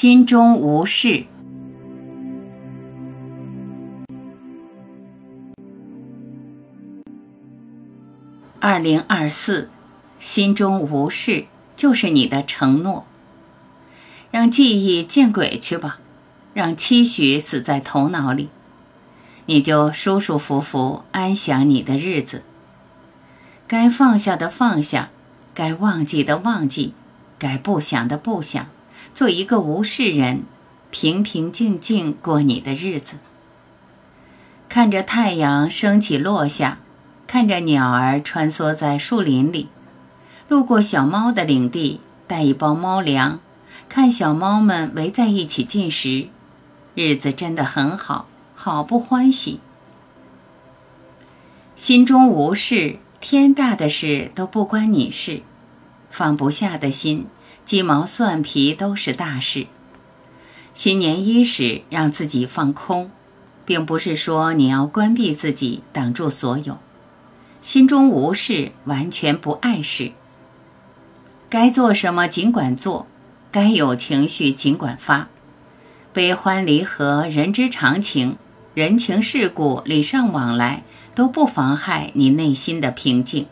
心中无事。二零二四，心中无事就是你的承诺。让记忆见鬼去吧，让期许死在头脑里，你就舒舒服服安享你的日子。该放下的放下，该忘记的忘记，该不想的不想，做一个无事人，平平静静过你的日子。看着太阳升起落下。看着鸟儿穿梭在树林里，路过小猫的领地，带一包猫粮，看小猫们围在一起进食，日子真的很好，好不欢喜。心中无事，天大的事都不关你事，放不下的心，鸡毛蒜皮都是大事。新年伊始，让自己放空，并不是说你要关闭自己，挡住所有。心中无事，完全不碍事。该做什么尽管做，该有情绪尽管发。悲欢离合，人之常情，人情世故，礼尚往来，都不妨害你内心的平静。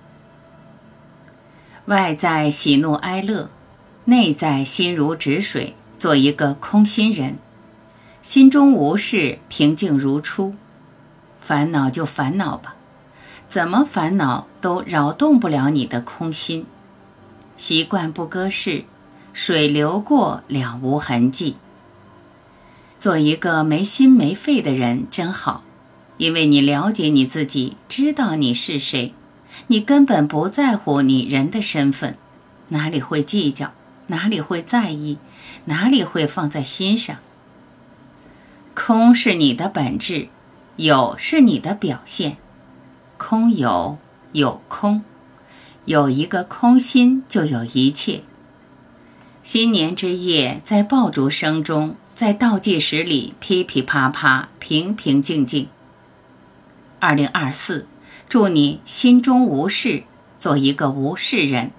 外在喜怒哀乐，内在心如止水，做一个空心人。心中无事，平静如初。烦恼就烦恼吧。怎么烦恼都扰动不了你的空心，习惯不搁事，水流过了无痕迹。做一个没心没肺的人真好，因为你了解你自己，知道你是谁，你根本不在乎你人的身份，哪里会计较，哪里会在意，哪里会放在心上。空是你的本质，有是你的表现。空有有空，有一个空心，就有一切。新年之夜，在爆竹声中，在倒计时里噼噼啪啪，平平静静。二零二四，祝你心中无事，做一个无事人。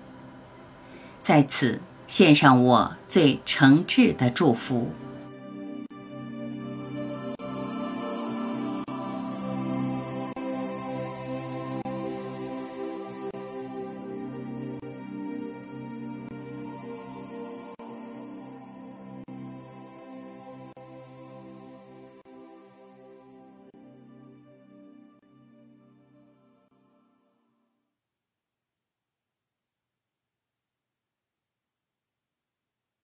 在此献上我最诚挚的祝福。